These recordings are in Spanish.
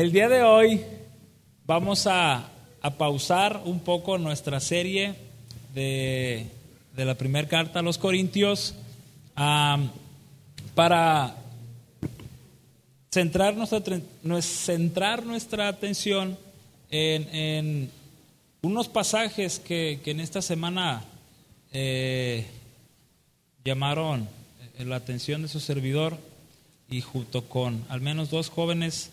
El día de hoy vamos a, pausar un poco nuestra serie de, la primera carta a los Corintios para centrar nuestra, centrar nuestra atención en, unos pasajes que, en esta semana eh, llamaron la atención de su servidor y junto con al menos dos jóvenes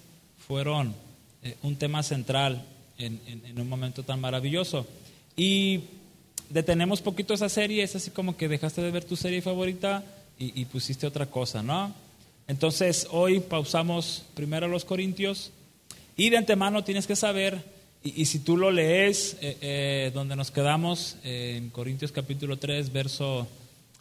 fueron eh, un tema central en, un momento tan maravilloso. Y detenemos poquito esa serie, es así como que dejaste de ver tu serie favorita y, pusiste otra cosa, ¿no? Entonces hoy pausamos primero los Corintios y de antemano tienes que saber, y, si tú lo lees, eh, eh, donde nos quedamos, en Corintios capítulo 3, verso,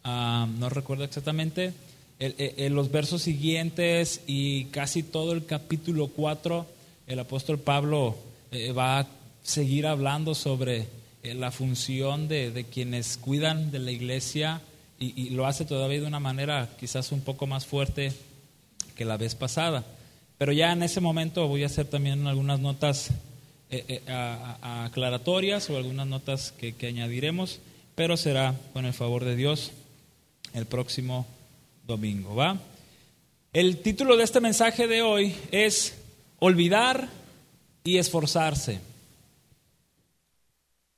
ah, no recuerdo exactamente, en los versos siguientes y casi todo el capítulo 4, el apóstol Pablo eh, va a seguir hablando sobre eh, la función de, quienes cuidan de la iglesia y, lo hace todavía de una manera quizás un poco más fuerte que la vez pasada. Pero ya en ese momento voy a hacer también algunas notas eh, aclaratorias o algunas notas que, que añadiremos, pero será con el favor de Dios el próximo domingo, ¿va? El título de este mensaje de hoy es Olvidar y esforzarse.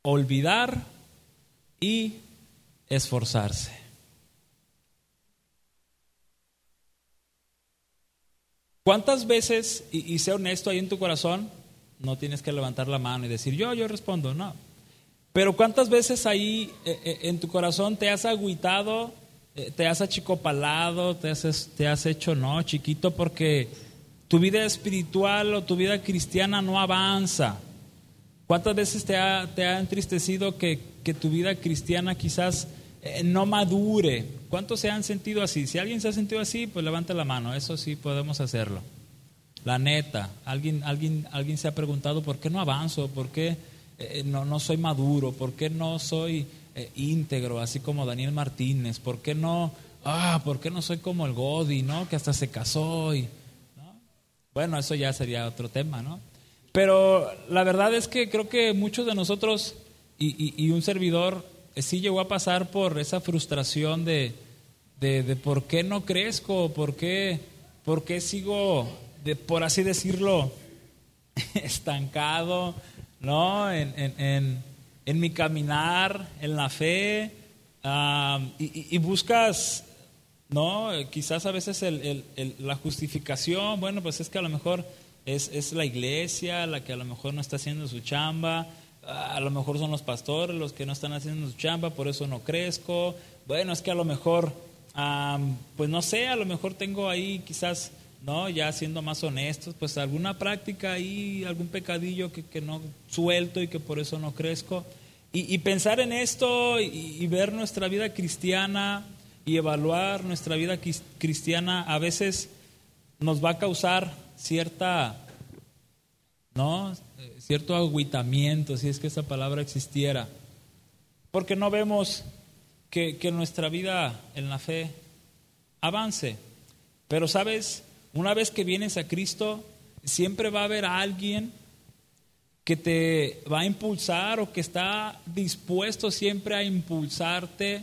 Olvidar y esforzarse. ¿Cuántas veces, y, sé honesto ahí en tu corazón, no tienes que levantar la mano y decir yo, yo respondo, no. Pero ¿cuántas veces ahí eh, eh, en tu corazón te has agüitado te has achicopalado, te has, te has hecho, no, chiquito, porque tu vida espiritual o tu vida cristiana no avanza. ¿Cuántas veces te ha, te ha entristecido que, tu vida cristiana quizás eh, no madure? ¿Cuántos se han sentido así? Si alguien se ha sentido así, pues levante la mano, eso sí podemos hacerlo. La neta, alguien, alguien, alguien se ha preguntado por qué no avanzo, por qué eh, no soy maduro, por qué no soy eh, así como Daniel Martínez? ¿Por qué no, ah, por qué no soy como el Godi, ¿no? Que hasta se casó y, Bueno, eso ya sería otro tema, ¿no? Pero la verdad es que creo que muchos de nosotros y, un servidor eh, sí llegó a pasar por esa frustración de, de, por qué no crezco, por qué, por qué sigo, de, por así decirlo, estancado, ¿no? en mi caminar, en la fe, y, buscas, ¿no? Quizás a veces la justificación, bueno, pues es que a lo mejor es, la iglesia la que a lo mejor no está haciendo su chamba, a lo mejor son los pastores los que no están haciendo su chamba, por eso no crezco, bueno, es que a lo mejor, pues no sé, a lo mejor tengo ahí quizás ¿no? Ya siendo más honestos, pues alguna práctica ahí, algún pecadillo que, que no suelto y que por eso no crezco. Y, pensar en esto y, ver nuestra vida cristiana y evaluar nuestra vida cristiana a veces nos va a causar cierta, ¿no? Cierto agüitamiento, si es que esa palabra existiera. Porque no vemos que, que nuestra vida en la fe avance. Pero sabes, una vez que vienes a Cristo, siempre va a haber alguien que te va a impulsar o que está dispuesto siempre a impulsarte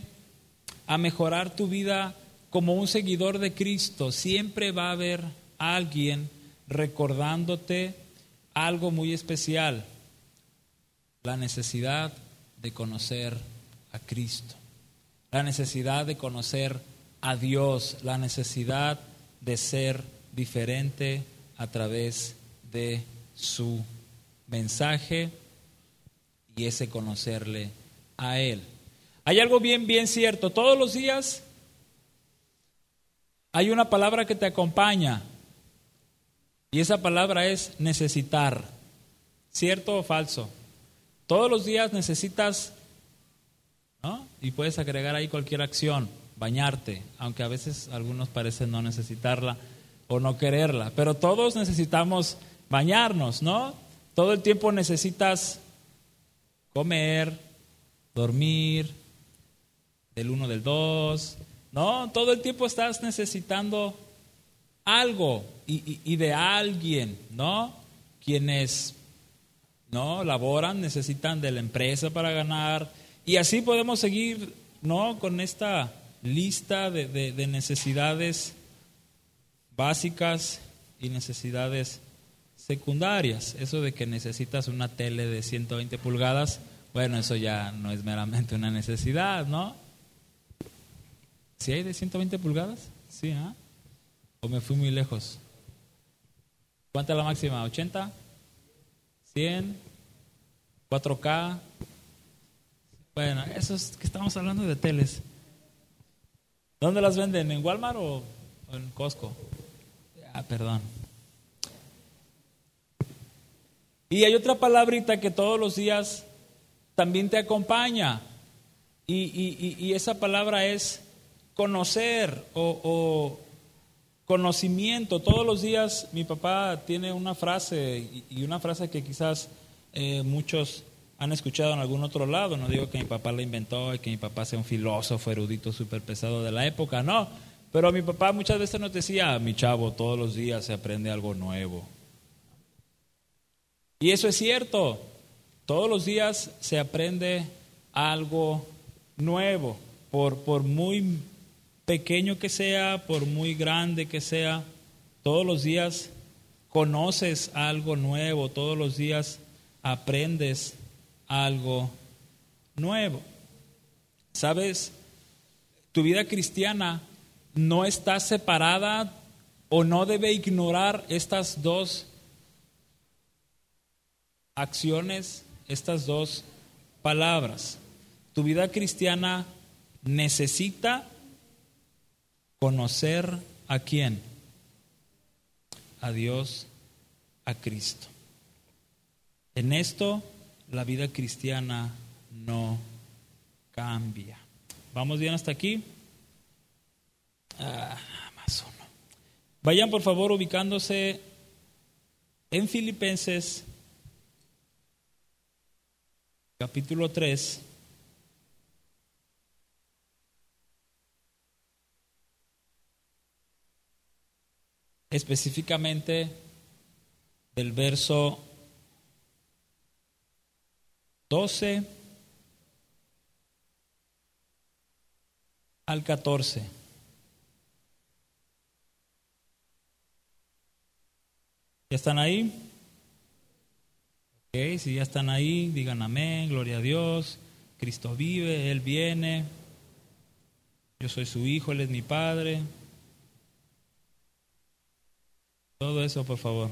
a mejorar tu vida como un seguidor de Cristo. Siempre va a haber alguien recordándote algo muy especial, la necesidad de conocer a Cristo, la necesidad de conocer a Dios, la necesidad de ser diferente a través de su mensaje y ese conocerle a Él. Hay algo bien, bien cierto. Todos los días hay una palabra que te acompaña y esa palabra es necesitar. ¿Cierto o falso? Todos los días necesitas, ¿no? Y puedes agregar ahí cualquier acción, bañarte, aunque a veces algunos parecen no necesitarla o no quererla, pero todos necesitamos bañarnos, ¿no? Todo el tiempo necesitas comer, dormir, del uno, del dos, ¿no? Todo el tiempo estás necesitando algo y, de alguien, ¿no? quienes no laboran necesitan de la empresa para ganar y así podemos seguir no con esta lista de, de necesidades básicas y necesidades secundarias. Eso de que necesitas una tele de 120 pulgadas, bueno, eso ya no es meramente una necesidad, ¿no? ¿Sí hay de 120 pulgadas? Sí, ¿ah? ¿O me fui muy lejos? ¿Cuánta es la máxima? ¿80? ¿100? ¿4K? Bueno, eso es que estamos hablando de teles. ¿Dónde las venden? ¿En Walmart o en Costco? Ah, perdón. Y hay otra palabrita que todos los días también te acompaña. Y, esa palabra es conocer o, conocimiento. Todos los días mi papá tiene una frase y, una frase que quizás eh, muchos han escuchado en algún otro lado. No digo que mi papá la inventó y que mi papá sea un filósofo erudito súper pesado de la época, no. Pero mi papá muchas veces nos decía, mi chavo, todos los días se aprende algo nuevo. Y eso es cierto, todos los días se aprende algo nuevo, por, por muy pequeño que sea, por muy grande que sea, todos los días conoces algo nuevo, todos los días aprendes algo nuevo. ¿Sabes? Tu vida cristiana no está separada o no debe ignorar estas dos acciones, estas dos palabras. Tu vida cristiana necesita conocer a quién? A Dios, a Cristo. En esto la vida cristiana no cambia. ¿Vamos bien hasta aquí? Ah, más uno. Vayan por favor ubicándose en Filipenses capítulo 3. Específicamente del verso 12 al 14. ¿Ya están ahí? si ya están ahí, digan amén, gloria a Dios, Cristo vive, Él viene, yo soy su hijo, Él es mi padre. Todo eso, por favor.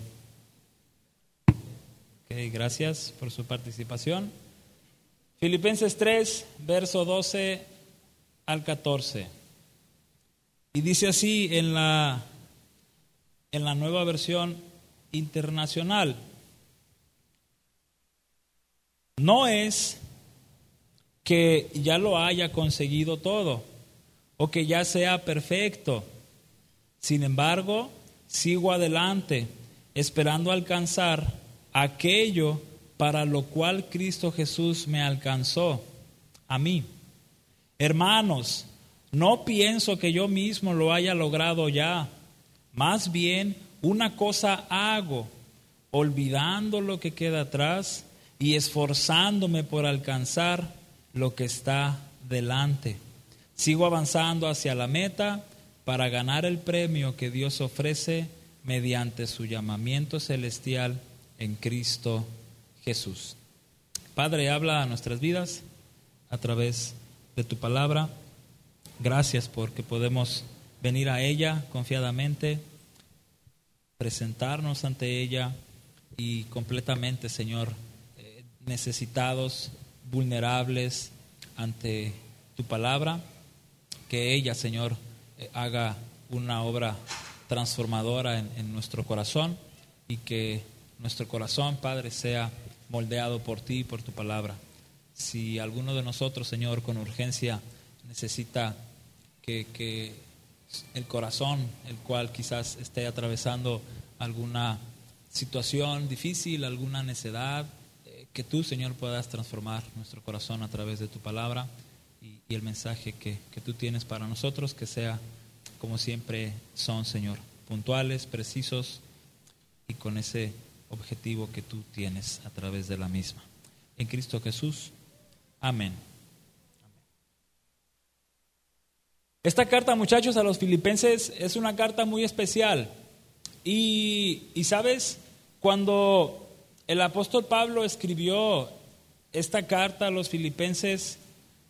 Ok, gracias por su participación. Filipenses 3, verso 12 al 14. Y dice así en la, en la nueva versión internacional. No es que ya lo haya conseguido todo o que ya sea perfecto. Sin embargo, sigo adelante, esperando alcanzar aquello para lo cual Cristo Jesús me alcanzó a mí. Hermanos, no pienso que yo mismo lo haya logrado ya. Más bien, una cosa hago, olvidando lo que queda atrás y esforzándome por alcanzar lo que está delante. Sigo avanzando hacia la meta para ganar el premio que Dios ofrece mediante su llamamiento celestial en Cristo Jesús. Padre, habla a nuestras vidas a través de tu palabra. Gracias porque podemos venir a ella confiadamente, presentarnos ante ella y completamente, Señor, necesitados, vulnerables ante tu palabra. Que ella, Señor, eh, haga una obra transformadora en, nuestro corazón y que nuestro corazón, Padre, sea moldeado por ti y por tu palabra. Si alguno de nosotros, Señor, con urgencia necesita que, el corazón, el cual quizás esté atravesando alguna situación difícil, alguna necedad, que tú, Señor, puedas transformar nuestro corazón a través de tu palabra y, el mensaje que, que, tú tienes para nosotros, que sea como siempre son, Señor, puntuales, precisos y con ese objetivo que tú tienes a través de la misma. En Cristo Jesús. Amén. Esta carta, muchachos, a los filipenses es una carta muy especial. Y, sabes, cuando el apóstol Pablo escribió esta carta a los filipenses,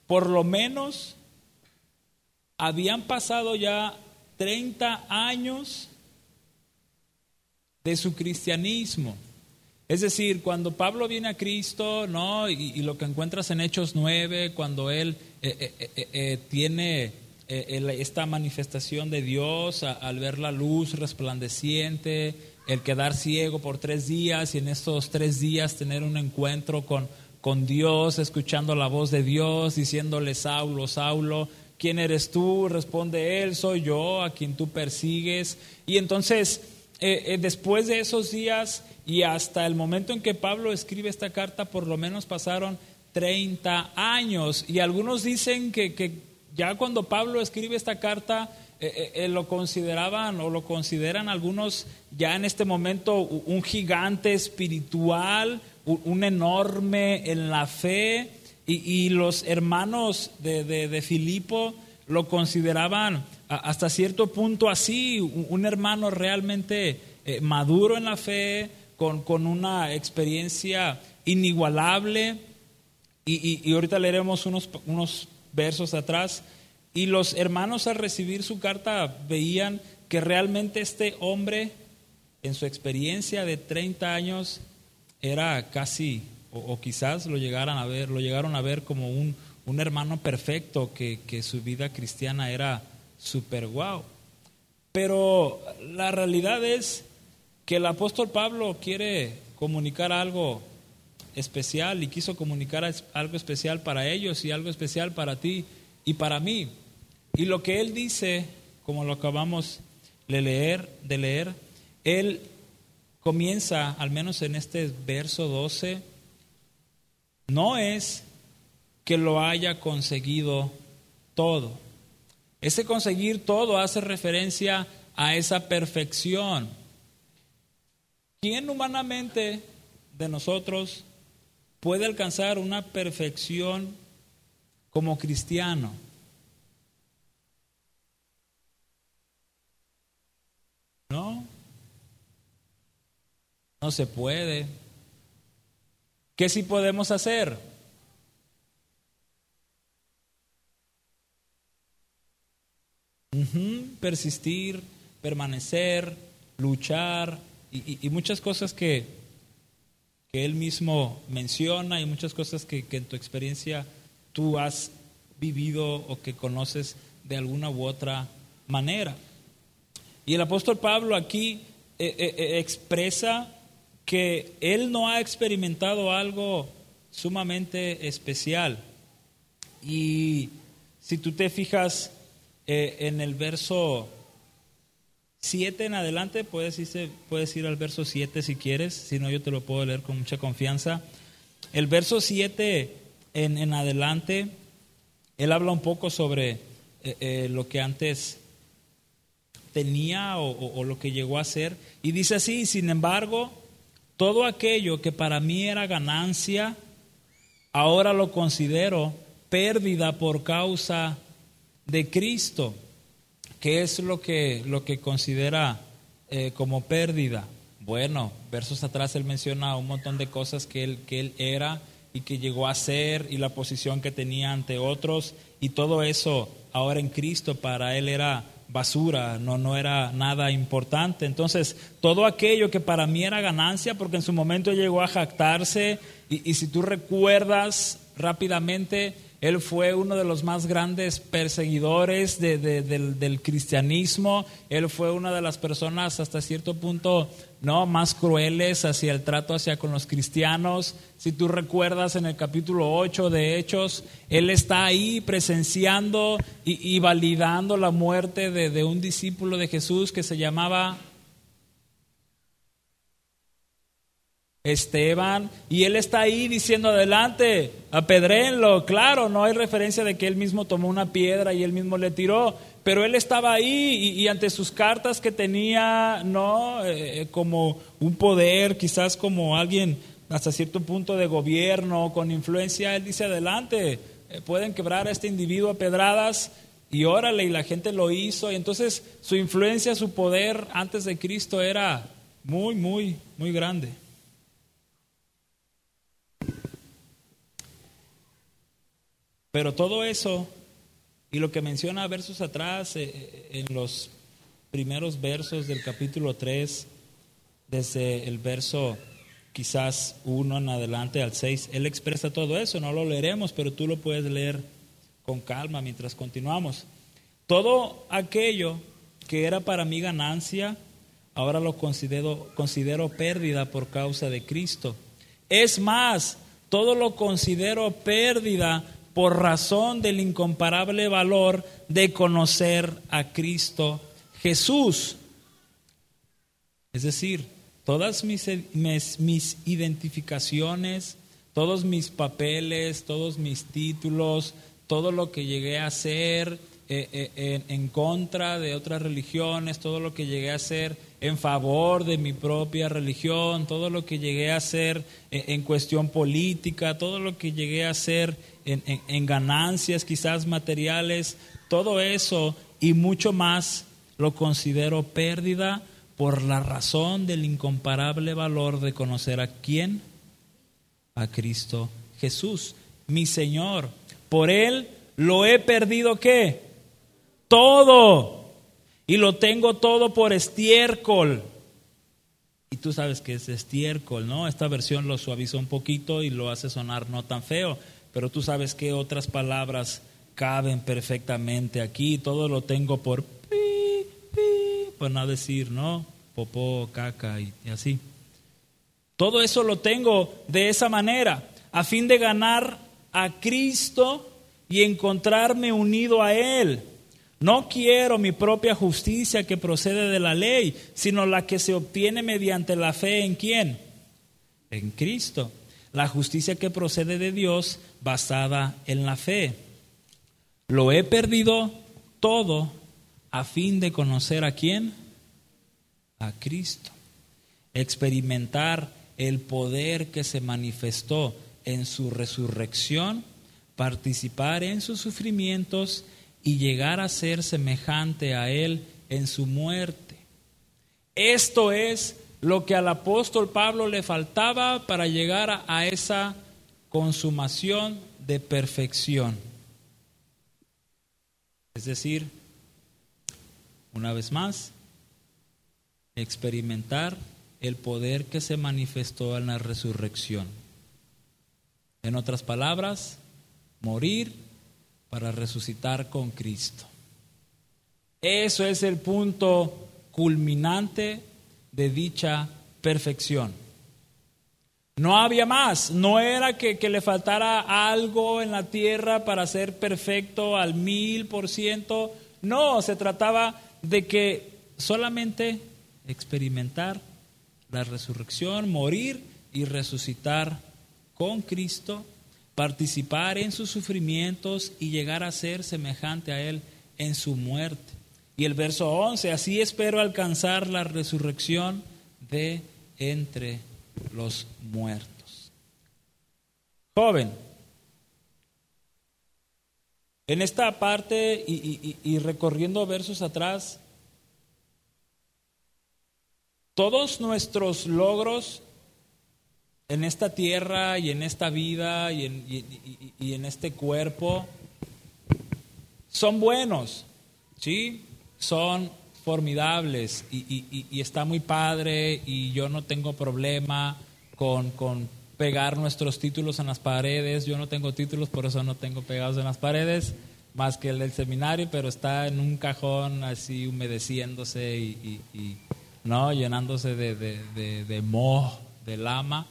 por lo menos habían pasado ya 30 años de su cristianismo. Es decir, cuando Pablo viene a Cristo, ¿no? Y, lo que encuentras en Hechos 9, cuando él eh, eh, eh, tiene esta manifestación de Dios al ver la luz resplandeciente, el quedar ciego por tres días y en estos tres días tener un encuentro con, con Dios, escuchando la voz de Dios, diciéndole, Saulo, Saulo, ¿quién eres tú? Responde él, soy yo, a quien tú persigues. Y entonces, después de esos días, y hasta el momento en que Pablo escribe esta carta, por lo menos pasaron 30 años. Y algunos dicen que, ya cuando Pablo escribe esta carta, eh, eh, eh, lo consideraban o lo consideran algunos ya en este momento un gigante espiritual, un, enorme en la fe. Y, los hermanos de, de Filipo lo consideraban hasta cierto punto así, un, hermano realmente maduro en la fe, con, una experiencia inigualable. Y, ahorita leeremos unos, unos versos atrás. Y los hermanos al recibir su carta veían que realmente este hombre, en su experiencia de 30 años, era casi, o, quizás lo llegaran a ver, lo llegaron a ver como un, un hermano perfecto, que, que, su vida cristiana era súper guau. Pero la realidad es que el apóstol Pablo quiere comunicar algo especial y quiso comunicar algo especial para ellos y algo especial para ti y para mí. Y lo que él dice, como lo acabamos de leer, de leer, él comienza, al menos en este verso 12, no es que lo haya conseguido todo. Ese conseguir todo hace referencia a esa perfección ¿Quién humanamente de nosotros puede alcanzar una perfección como cristiano? No, no se puede. ¿Qué sí podemos hacer? Persistir, permanecer, luchar, y, muchas cosas que, que, él mismo menciona y muchas cosas que, en tu experiencia tú has vivido o que conoces de alguna u otra manera. Y el apóstol Pablo aquí eh, eh, eh, expresa que él no ha experimentado algo sumamente especial. Y si tú te fijas en el verso 7 en adelante, puedes, puedes ir al verso 7 si quieres, si no yo te lo puedo leer con mucha confianza. El verso 7 en, adelante, él habla un poco sobre eh, eh, lo que antes tenía o, lo que llegó a ser. Y dice así, sin embargo, todo aquello que para mí era ganancia, ahora lo considero pérdida por causa de Cristo. ¿Qué es lo que, lo que considera eh, como pérdida? Bueno, versos atrás él menciona un montón de cosas que él, que él era y que llegó a ser y la posición que tenía ante otros y todo eso ahora en Cristo para él era basura, no, no era nada importante. Entonces, todo aquello que para mí era ganancia, porque en su momento llegó a jactarse, y, y si tú recuerdas rápidamente, él fue uno de los más grandes perseguidores del, cristianismo. Él fue una de las personas hasta cierto punto no más crueles hacia el trato hacia con los cristianos. Si tú recuerdas en el capítulo 8 de Hechos, él está ahí presenciando y, validando la muerte de un discípulo de Jesús que se llamaba Esteban, y él está ahí diciendo adelante, apedréenlo, claro, no hay referencia de que él mismo tomó una piedra y él mismo le tiró, pero él estaba ahí y, ante sus cartas que tenía, ¿no? Eh, como un poder, quizás como alguien hasta cierto punto de gobierno, con influencia, él dice, adelante, eh, pueden quebrar a este individuo a pedradas y órale, y la gente lo hizo, y entonces su influencia, su poder antes de Cristo era muy, muy, muy grande. Pero todo eso y lo que menciona versos atrás, eh, eh, en los primeros versos del capítulo 3, desde el verso quizás 1 en adelante al 6, él expresa todo eso, no lo leeremos, pero tú lo puedes leer con calma mientras continuamos. Todo aquello que era para mí ganancia, ahora lo considero, considero pérdida por causa de Cristo. Es más, todo lo considero pérdida por razón del incomparable valor de conocer a Cristo Jesús. Es decir, todas mis, identificaciones, todos mis papeles, todos mis títulos, todo lo que llegué a hacer eh, eh, en, contra de otras religiones, todo lo que llegué a hacer en favor de mi propia religión, todo lo que llegué a hacer en cuestión política, todo lo que llegué a hacer en, ganancias quizás materiales, todo eso y mucho más lo considero pérdida por la razón del incomparable valor de conocer a quién, a Cristo Jesús, mi Señor. Por Él lo he perdido qué? Todo. Y lo tengo todo por estiércol. Y tú sabes que es estiércol, ¿no? Esta versión lo suaviza un poquito y lo hace sonar no tan feo pero tú sabes que otras palabras caben perfectamente aquí. Todo lo tengo por pi, pi, por no decir, ¿no? Popó, caca y, y así. Todo eso lo tengo de esa manera, a fin de ganar a Cristo y encontrarme unido a Él. No quiero mi propia justicia que procede de la ley, sino la que se obtiene mediante la fe en quién? En Cristo la justicia que procede de Dios basada en la fe. Lo he perdido todo a fin de conocer a quién? A Cristo. Experimentar el poder que se manifestó en su resurrección, participar en sus sufrimientos y llegar a ser semejante a Él en su muerte. Esto es lo que al apóstol Pablo le faltaba para llegar a, esa consumación de perfección. Es decir, una vez más, experimentar el poder que se manifestó en la resurrección. En otras palabras, morir para resucitar con Cristo. Eso es el punto culminante de dicha perfección. No había más, no era que, le faltara algo en la tierra para ser perfecto al mil por ciento, no, se trataba de que solamente experimentar la resurrección, morir y resucitar con Cristo, participar en sus sufrimientos y llegar a ser semejante a Él en su muerte. Y el verso 11, así espero alcanzar la resurrección de entre los muertos. Joven, en esta parte y, recorriendo versos atrás, todos nuestros logros en esta tierra y en esta vida y en, y en este cuerpo son buenos, ¿sí? son formidables y, está muy padre y yo no tengo problema con, con pegar nuestros títulos en las paredes. Yo no tengo títulos, por eso no tengo pegados en las paredes, más que el del seminario, pero está en un cajón así humedeciéndose y, ¿no? llenándose de, de, de, moho, de lama.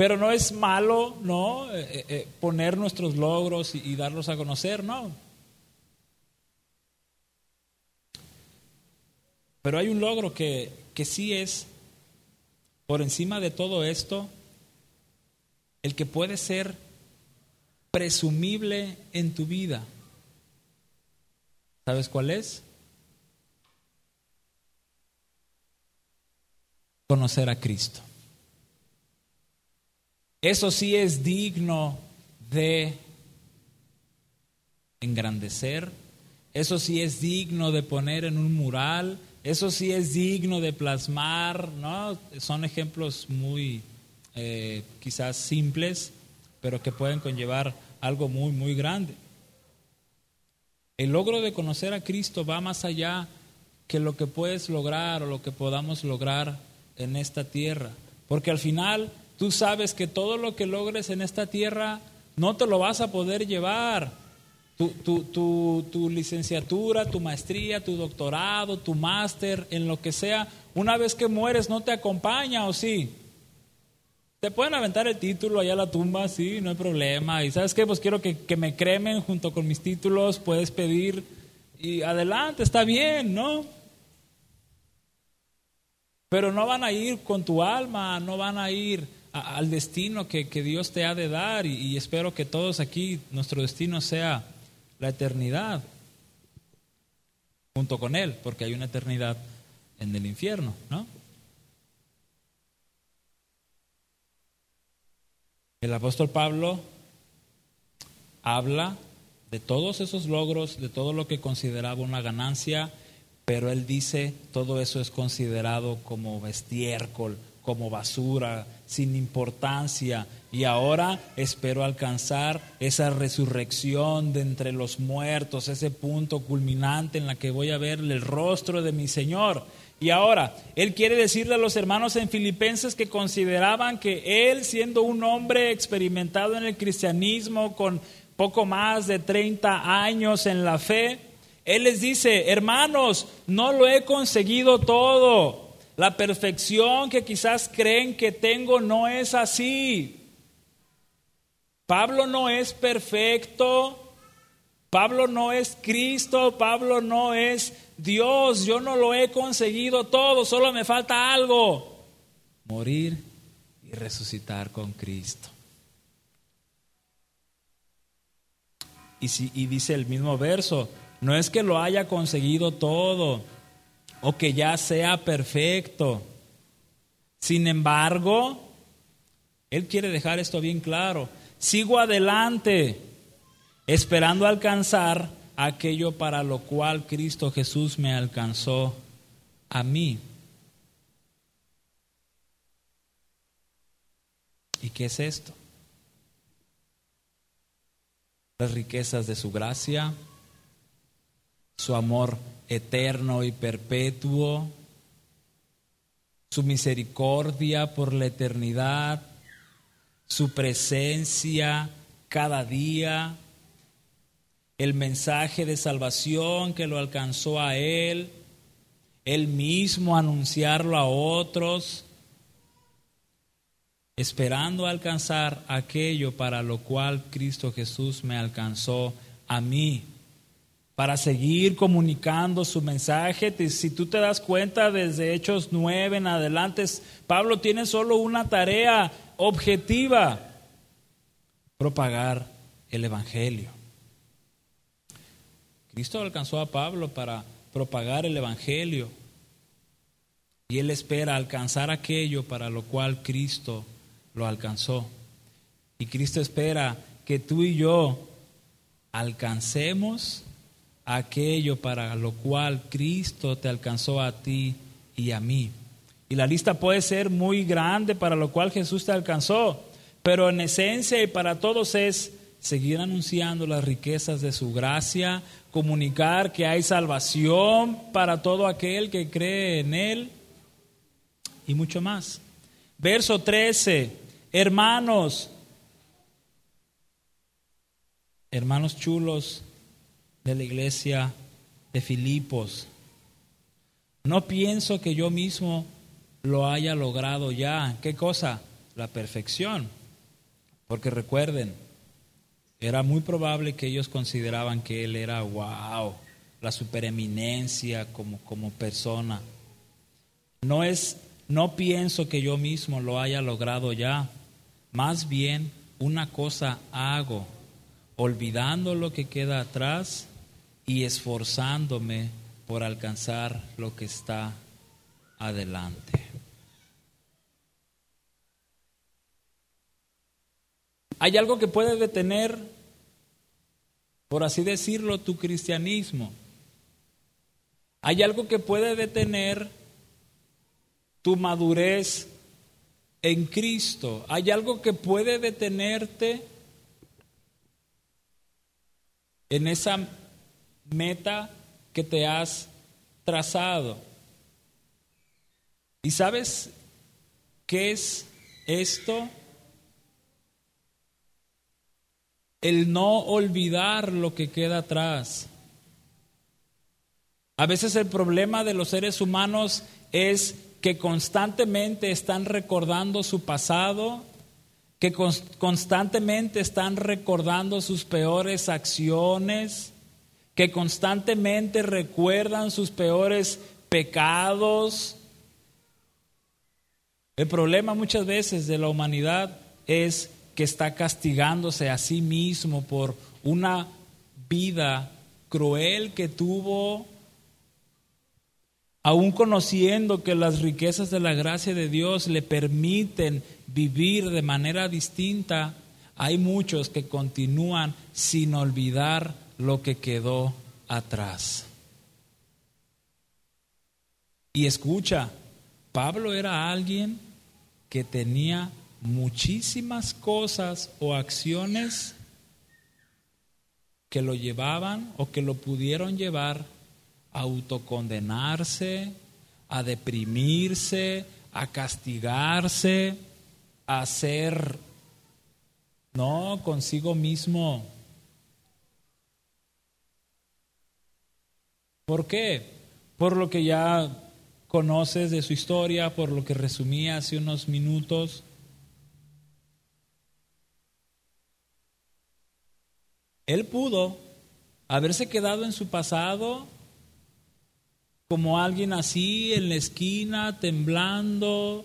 Pero no es malo, ¿no? Eh, eh, eh, poner nuestros logros y darlos a conocer, ¿no? Pero hay un logro que, que sí es, por encima de todo esto, el que puede ser presumible en tu vida. ¿Sabes cuál es? Conocer a Cristo. Eso sí es digno de engrandecer, eso sí es digno de poner en un mural, eso sí es digno de plasmar, ¿no? Son ejemplos muy eh, quizás simples, pero que pueden conllevar algo muy, muy grande. El logro de conocer a Cristo va más allá que lo que puedes lograr o lo que podamos lograr en esta tierra, porque al final tú sabes que todo lo que logres en esta tierra no te lo vas a poder llevar. Tu, tu, licenciatura, tu maestría, tu doctorado, tu máster, en lo que sea, una vez que mueres no te acompaña o sí. Te pueden aventar el título allá a la tumba, sí, no hay problema. Y sabes qué, pues quiero que, que me cremen junto con mis títulos, puedes pedir y adelante, está bien, ¿no? Pero no van a ir con tu alma, no van a ir al destino que, que, Dios te ha de dar y, espero que todos aquí, nuestro destino sea la eternidad junto con Él, porque hay una eternidad en el infierno, ¿no? El apóstol Pablo habla de todos esos logros, de todo lo que consideraba una ganancia, pero él dice todo eso es considerado como estiércol, como basura, sin importancia, y ahora espero alcanzar esa resurrección de entre los muertos, ese punto culminante en la que voy a ver el rostro de mi Señor. Y ahora, Él quiere decirle a los hermanos en Filipenses que consideraban que Él, siendo un hombre experimentado en el cristianismo, con poco más de 30 años en la fe, Él les dice, hermanos, no lo he conseguido todo. La perfección que quizás creen que tengo no es así. Pablo no es perfecto, Pablo no es Cristo, Pablo no es Dios, yo no lo he conseguido todo, solo me falta algo, morir y resucitar con Cristo. Y, y dice el mismo verso, no es que lo haya conseguido todo o que ya sea perfecto. Sin embargo, Él quiere dejar esto bien claro sigo adelante, esperando alcanzar aquello para lo cual Cristo Jesús me alcanzó a mí. ¿Y qué es esto? Las riquezas de su gracia, su amor eterno y perpetuo, su misericordia por la eternidad, su presencia cada día, el mensaje de salvación que lo alcanzó a él, él mismo anunciarlo a otros, esperando alcanzar aquello para lo cual Cristo Jesús me alcanzó a mí, para seguir comunicando su mensaje. Si tú te das cuenta desde Hechos 9 en adelante, Pablo tiene solo una tarea, objetiva, propagar el Evangelio. Cristo alcanzó a Pablo para propagar el Evangelio y él espera alcanzar aquello para lo cual Cristo lo alcanzó. Y Cristo espera que tú y yo alcancemos aquello para lo cual Cristo te alcanzó a ti y a mí. Y la lista puede ser muy grande para lo cual Jesús te alcanzó, pero en esencia y para todos es seguir anunciando las riquezas de su gracia, comunicar que hay salvación para todo aquel que cree en Él y mucho más. Verso 13, hermanos, hermanos chulos de la iglesia de Filipos, no pienso que yo mismo lo haya logrado ya. ¿Qué cosa? La perfección. Porque recuerden, era muy probable que ellos consideraban que él era, wow, la supereminencia como, como persona. No es, no pienso que yo mismo lo haya logrado ya. Más bien, una cosa hago, olvidando lo que queda atrás y esforzándome por alcanzar lo que está adelante. Hay algo que puede detener, por así decirlo, tu cristianismo. Hay algo que puede detener tu madurez en Cristo. Hay algo que puede detenerte en esa meta que te has trazado. ¿Y sabes qué es esto? El no olvidar lo que queda atrás. A veces el problema de los seres humanos es que constantemente están recordando su pasado, que constantemente están recordando sus peores acciones, que constantemente recuerdan sus peores pecados. El problema muchas veces de la humanidad es que está castigándose a sí mismo por una vida cruel que tuvo aún conociendo que las riquezas de la gracia de Dios le permiten vivir de manera distinta, hay muchos que continúan sin olvidar lo que quedó atrás. Y escucha, Pablo era alguien que tenía muchísimas cosas o acciones que lo llevaban o que lo pudieron llevar autocondenarse, a deprimirse, a castigarse, a ser, no, consigo mismo. ¿Por qué? Por lo que ya conoces de su historia, por lo que resumí hace unos minutos. Él pudo haberse quedado en su pasado como alguien así en la esquina, temblando,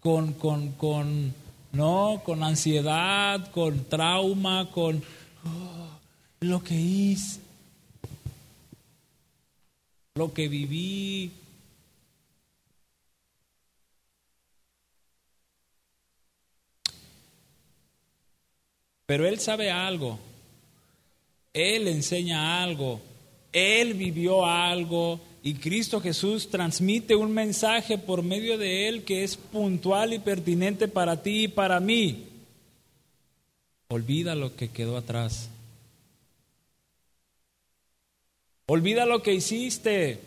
con, con, con, ¿no? con ansiedad, con trauma, con oh, lo que hice, lo que viví. Pero Él sabe algo, Él enseña algo, Él vivió algo, y Cristo Jesús transmite un mensaje por medio de él que es puntual y pertinente para ti y para mí. Olvida lo que quedó atrás. Olvida lo que hiciste.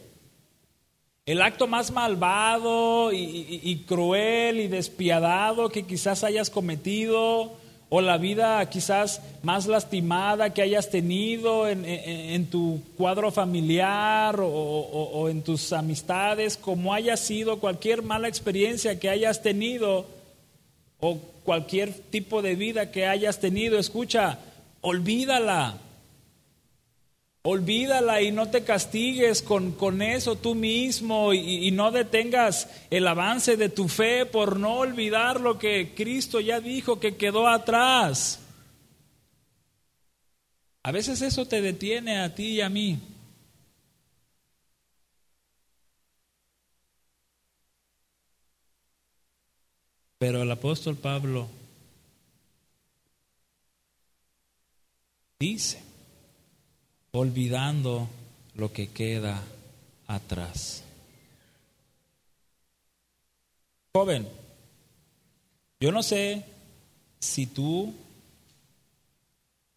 El acto más malvado y, cruel y despiadado que quizás hayas cometido o la vida quizás más lastimada que hayas tenido en, tu cuadro familiar o, o, en tus amistades, como haya sido cualquier mala experiencia que hayas tenido o cualquier tipo de vida que hayas tenido, escucha, olvídala. Olvídala y no te castigues con, con eso tú mismo y, y, no detengas el avance de tu fe por no olvidar lo que Cristo ya dijo que quedó atrás. A veces eso te detiene a ti y a mí. Pero el apóstol Pablo dice, olvidando lo que queda atrás. Joven, yo no sé si tú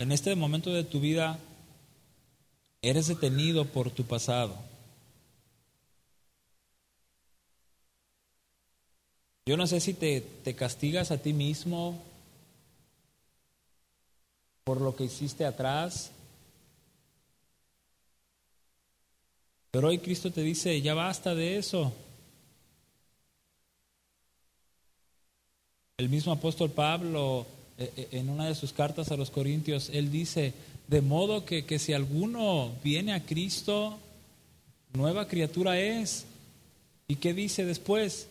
en este momento de tu vida eres detenido por tu pasado. Yo no sé si te, te, castigas a ti mismo por lo que hiciste atrás Pero hoy Cristo te dice, ya basta de eso. El mismo apóstol Pablo, eh, eh, en una de sus cartas a los Corintios, él dice, de modo que, que si alguno viene a Cristo, nueva criatura es. ¿Y qué dice después?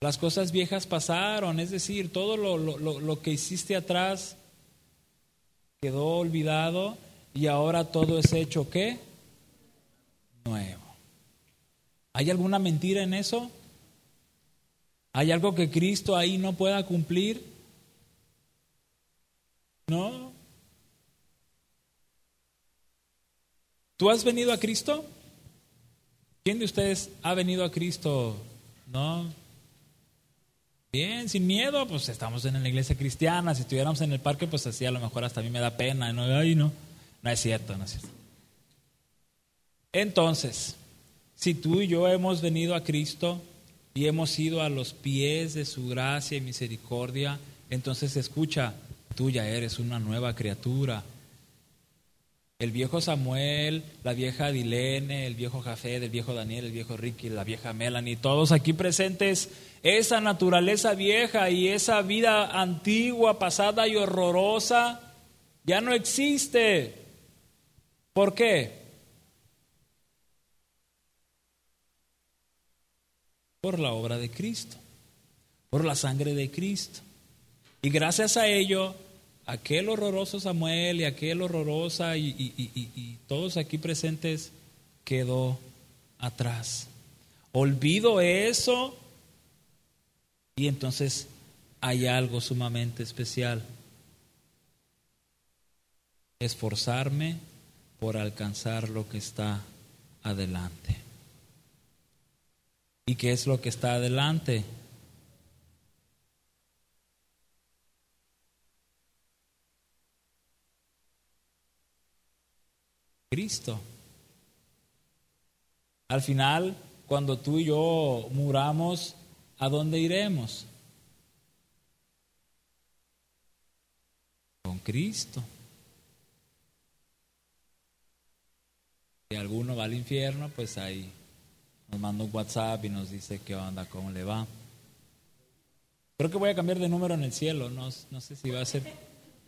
Las cosas viejas pasaron, es decir, todo lo, lo, lo que hiciste atrás quedó olvidado y ahora todo es hecho qué? Nuevo. ¿Hay alguna mentira en eso? ¿Hay algo que Cristo ahí no pueda cumplir? No. ¿Tú has venido a Cristo? ¿Quién de ustedes ha venido a Cristo? No. Bien, sin miedo, pues estamos en la iglesia cristiana. Si estuviéramos en el parque, pues así a lo mejor hasta a mí me da pena. No, Ay, no. no es cierto, no es cierto. Entonces, si tú y yo hemos venido a Cristo y hemos ido a los pies de su gracia y misericordia, entonces escucha, tú ya eres una nueva criatura. El viejo Samuel, la vieja Dilene, el viejo Jafé, el viejo Daniel, el viejo Ricky, la vieja Melanie, todos aquí presentes, esa naturaleza vieja y esa vida antigua, pasada y horrorosa, ya no existe. ¿Por qué? Por la obra de Cristo, por la sangre de Cristo. Y gracias a ello, aquel horroroso Samuel y aquel horrorosa y, y, todos aquí presentes quedó atrás. Olvido eso y entonces hay algo sumamente especial. Esforzarme por alcanzar lo que está adelante. ¿Y qué es lo que está adelante? Cristo. Al final, cuando tú y yo muramos, ¿a dónde iremos? Con Cristo. Si alguno va al infierno, pues ahí nos manda un WhatsApp y nos dice qué onda, cómo le va. Creo que voy a cambiar de número en el cielo, no, no sé si va a ser,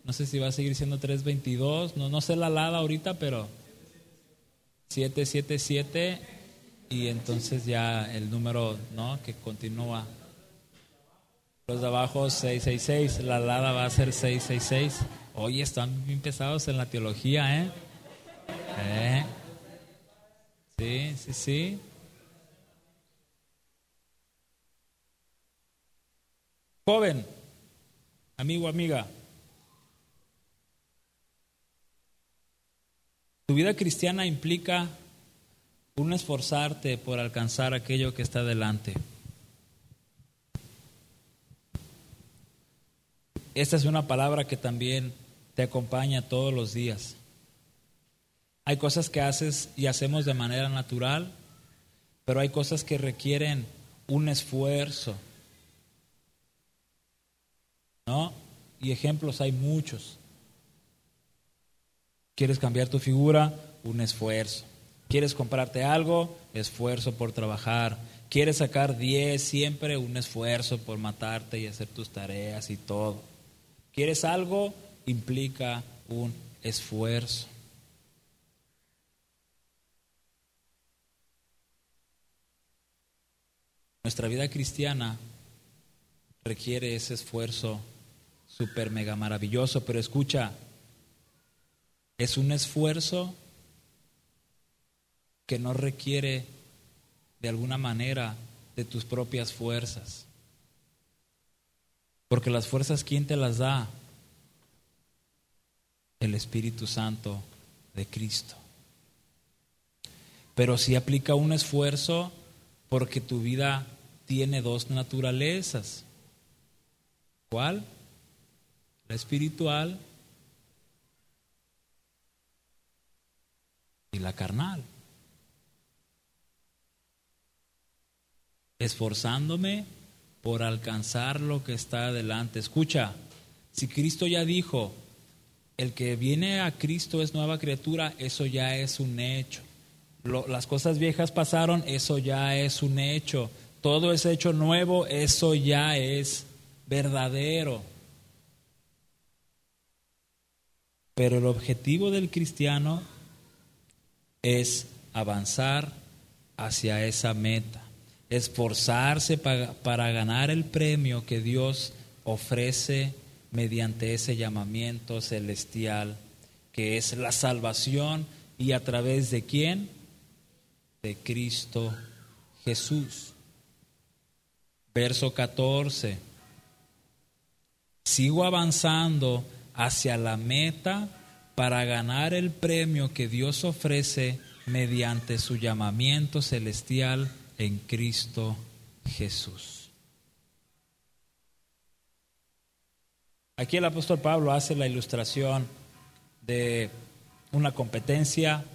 no sé si va a seguir siendo 322, no, no sé la alada ahorita, pero 777 y entonces ya el número ¿no? que continúa. Los de abajo 666, la lada va a ser 666. Oye, están bien pesados en la teología, ¿eh? ¿eh? Sí, sí, sí. Joven, amigo, amiga, Tu vida cristiana implica un esforzarte por alcanzar aquello que está delante. Esta es una palabra que también te acompaña todos los días. Hay cosas que haces y hacemos de manera natural, pero hay cosas que requieren un esfuerzo. ¿No? Y ejemplos hay muchos. ¿Quieres cambiar tu figura? Un esfuerzo. ¿Quieres comprarte algo? Esfuerzo por trabajar. ¿Quieres sacar 10? Siempre un esfuerzo por matarte y hacer tus tareas y todo. ¿Quieres algo? Implica un esfuerzo. Nuestra vida cristiana requiere ese esfuerzo súper mega maravilloso, pero escucha, es un esfuerzo que no requiere de alguna manera de tus propias fuerzas. Porque las fuerzas, ¿quién te las da? El Espíritu Santo de Cristo. Pero sí aplica un esfuerzo porque tu vida tiene dos naturalezas. ¿Cuál? La espiritual y la carnal. Esforzándome por alcanzar lo que está adelante. Escucha, si Cristo ya dijo, el que viene a Cristo es nueva criatura, eso ya es un hecho. las cosas viejas pasaron, eso ya es un hecho. Todo es hecho nuevo, eso ya es verdadero. Pero el objetivo del cristiano es avanzar hacia esa meta, esforzarse para, para ganar el premio que Dios ofrece mediante ese llamamiento celestial que es la salvación y a través de quién? De Cristo Jesús. Verso 14. Sigo avanzando hacia la meta para ganar el premio que Dios ofrece mediante su llamamiento celestial en Cristo Jesús. Aquí el apóstol Pablo hace la ilustración de una competencia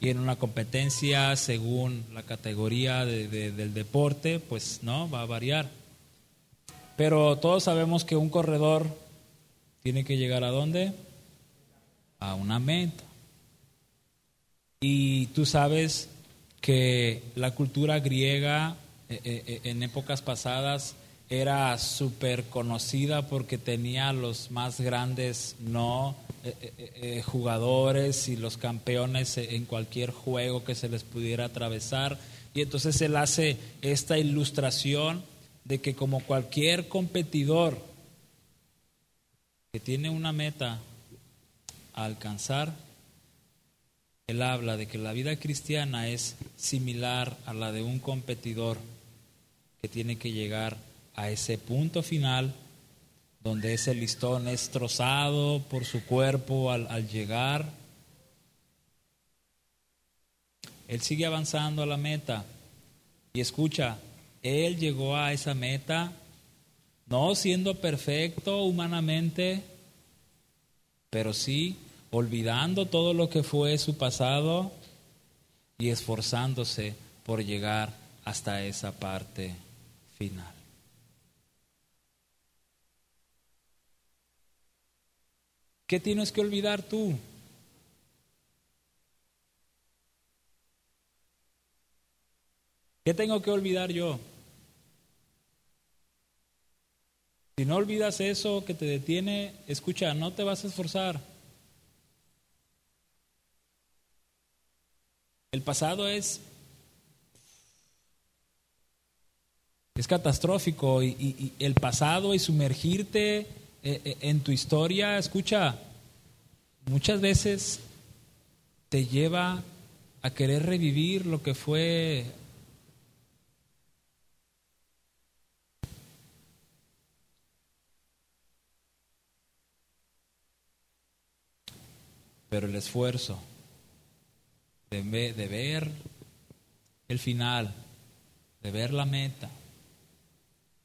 y en una competencia según la categoría del deporte, pues no, va a variar. Pero todos sabemos que un corredor tiene que llegar a dónde? A una meta. Y tú sabes que la cultura griega eh, eh, eh, en épocas pasadas era súper conocida porque tenía los más grandes no jugadores y los campeones en cualquier juego que se les pudiera atravesar. Y entonces él hace esta ilustración de que como cualquier competidor que tiene una meta a alcanzar, él habla de que la vida cristiana es similar a la de un competidor que tiene que llegar a ese punto final donde ese listón es trozado por su cuerpo al, llegar. Él sigue avanzando a la meta y escucha, él llegó a esa meta no siendo perfecto humanamente, pero sí olvidando todo lo que fue su pasado y esforzándose por llegar hasta esa parte final. ¿Qué tienes que olvidar tú? ¿Qué tengo que olvidar yo? Si no olvidas eso que te detiene, escucha, no te vas a esforzar. El pasado es, es catastrófico y, el pasado y sumergirte eh, eh, en tu historia, escucha, muchas veces te lleva a querer revivir lo que fue pero el esfuerzo de, ver el final, de ver la meta,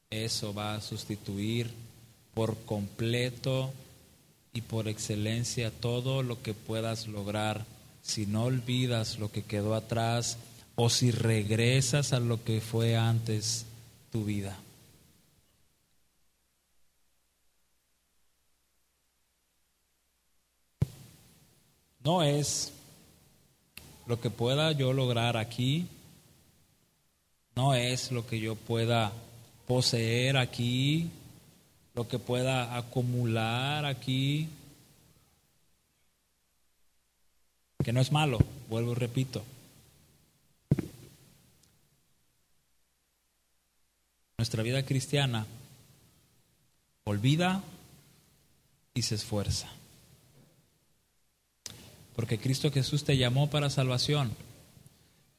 eso va a sustituir por completo y por excelencia todo lo que puedas lograr si no olvidas lo que quedó atrás o si regresas a lo que fue antes tu vida. No es lo que pueda yo lograr aquí. No es lo que yo pueda poseer aquí, lo que pueda acumular aquí, que no es malo, vuelvo y repito. Nuestra vida cristiana olvida y se esfuerza porque Cristo Jesús te llamó para salvación.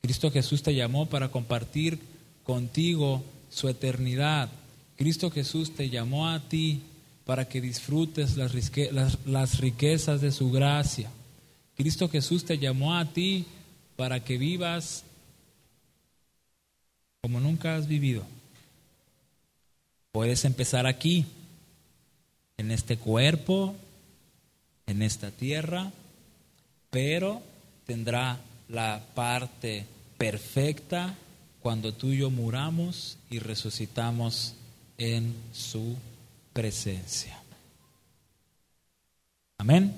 Cristo Jesús te llamó para compartir contigo su eternidad. Cristo Jesús te llamó a ti para que disfrutes las, riquezas de su gracia. Cristo Jesús te llamó a ti para que vivas como nunca has vivido. Puedes empezar aquí, en este cuerpo, en esta tierra, pero tendrá la parte perfecta cuando tú y yo muramos y resucitamos en su presencia. Amén.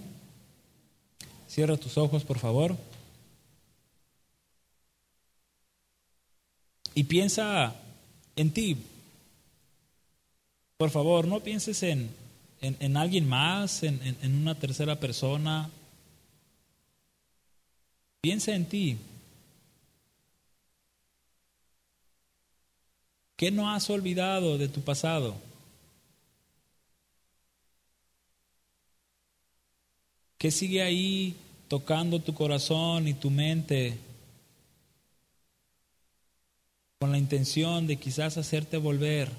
Cierra tus ojos, por favor. Y piensa en ti. Por favor, no pienses en, en, alguien más, en, en una tercera persona, Piensa en ti. ¿Qué no has olvidado de tu pasado? ¿Qué sigue ahí tocando tu corazón y tu mente con la intención de quizás hacerte volver?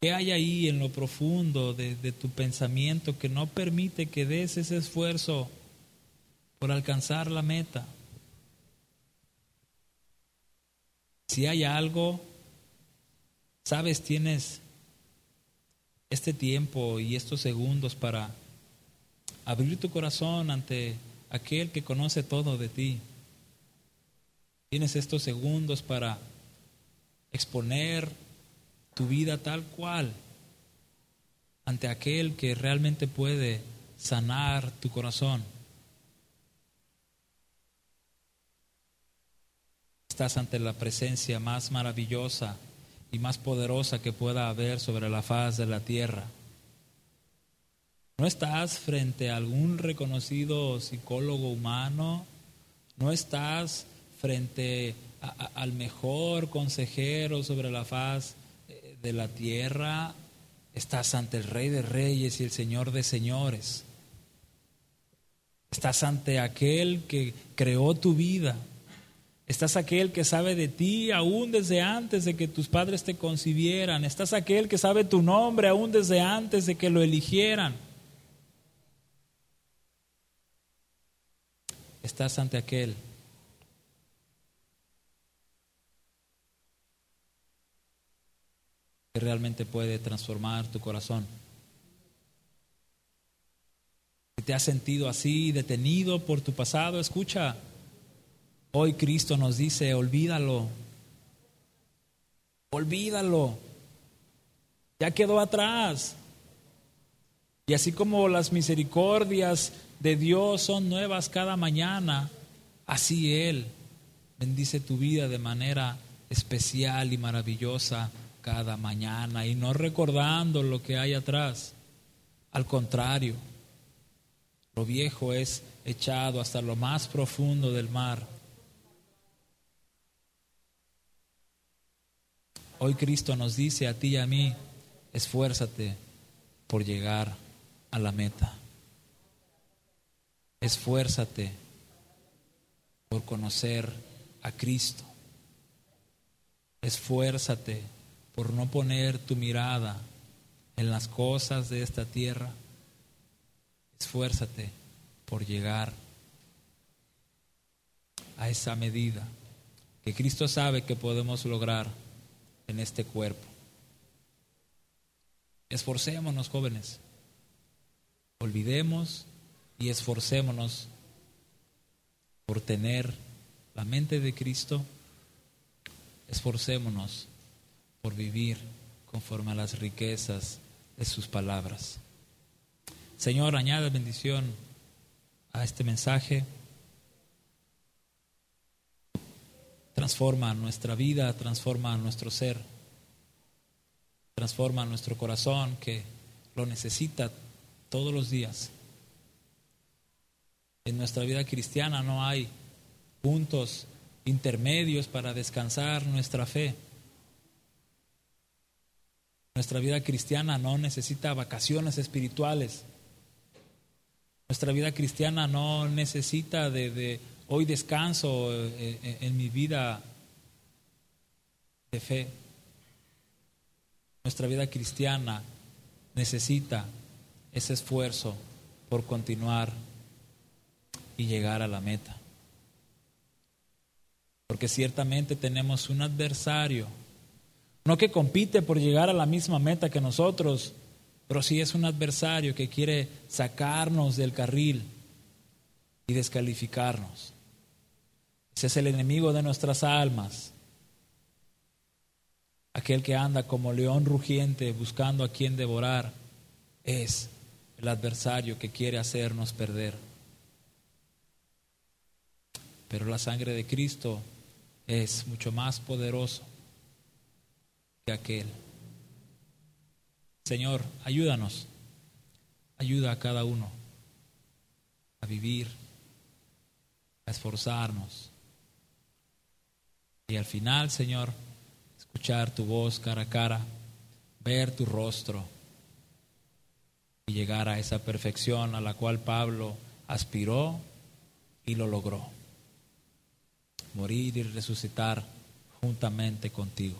¿Qué hay ahí en lo profundo de, de, tu pensamiento que no permite que des ese esfuerzo por alcanzar la meta? Si hay algo, sabes, tienes este tiempo y estos segundos para abrir tu corazón ante aquel que conoce todo de ti. Tienes estos segundos para exponer tu vida tal cual ante aquel que realmente puede sanar tu corazón. Estás ante la presencia más maravillosa y más poderosa que pueda haber sobre la faz de la tierra. No estás frente a algún reconocido psicólogo humano, no estás frente al mejor consejero sobre la faz eh, de la tierra, estás ante el Rey de Reyes y el Señor de Señores. Estás ante aquel que creó tu vida, Estás aquel que sabe de ti aún desde antes de que tus padres te concibieran. Estás aquel que sabe tu nombre aún desde antes de que lo eligieran. Estás ante aquel que realmente puede transformar tu corazón. Si te has sentido así, detenido por tu pasado, escucha. Hoy Cristo nos dice, olvídalo, olvídalo, ya quedó atrás. Y así como las misericordias de Dios son nuevas cada mañana, así Él bendice tu vida de manera especial y maravillosa cada mañana y no recordando lo que hay atrás. Al contrario, lo viejo es echado hasta lo más profundo del mar Hoy Cristo nos dice a ti y a mí, esfuérzate por llegar a la meta. Esfuérzate por conocer a Cristo. Esfuérzate por no poner tu mirada en las cosas de esta tierra. Esfuérzate por llegar a esa medida que Cristo sabe que podemos lograr en este cuerpo. Esforcémonos, jóvenes. Olvidemos y esforcémonos por tener la mente de Cristo. Esforcémonos por vivir conforme a las riquezas de sus palabras. Señor, añade bendición a este mensaje. Transforma nuestra vida, transforma nuestro ser, transforma nuestro corazón que lo necesita todos los días. En nuestra vida cristiana no hay puntos intermedios para descansar nuestra fe. Nuestra vida cristiana no necesita vacaciones espirituales. Nuestra vida cristiana no necesita de, Hoy descanso eh, eh, en mi vida de fe. Nuestra vida cristiana necesita ese esfuerzo por continuar y llegar a la meta. Porque ciertamente tenemos un adversario, no que compite por llegar a la misma meta que nosotros, pero sí es un adversario que quiere sacarnos del carril y descalificarnos. Es el enemigo de nuestras almas. Aquel que anda como león rugiente buscando a quien devorar es el adversario que quiere hacernos perder. Pero la sangre de Cristo es mucho más poderoso que aquel. Señor, ayúdanos. Ayuda a cada uno a vivir, a esforzarnos y al final, Señor, escuchar tu voz cara a cara, ver tu rostro y llegar a esa perfección a la cual Pablo aspiró y lo logró. Morir y resucitar juntamente contigo.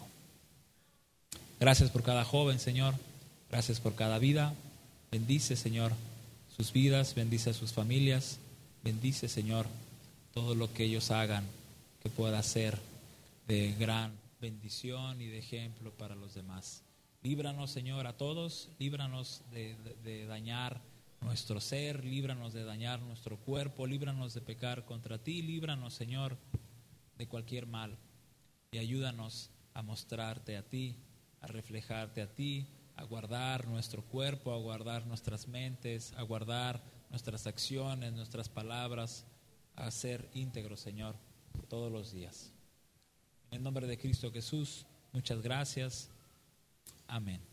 Gracias por cada joven, Señor. Gracias por cada vida. Bendice, Señor, sus vidas, bendice a sus familias. Bendice, Señor, todo lo que ellos hagan que pueda ser de gran bendición y de ejemplo para los demás. Líbranos, Señor, a todos, líbranos de, dañar nuestro ser, líbranos de dañar nuestro cuerpo, líbranos de pecar contra ti, líbranos, Señor, de cualquier mal. Y ayúdanos a mostrarte a ti, a reflejarte a ti, a guardar nuestro cuerpo, a guardar nuestras mentes, a guardar nuestras acciones, nuestras palabras, a ser íntegros, Señor, todos los días. En nombre de Cristo Jesús, muchas gracias. Amén.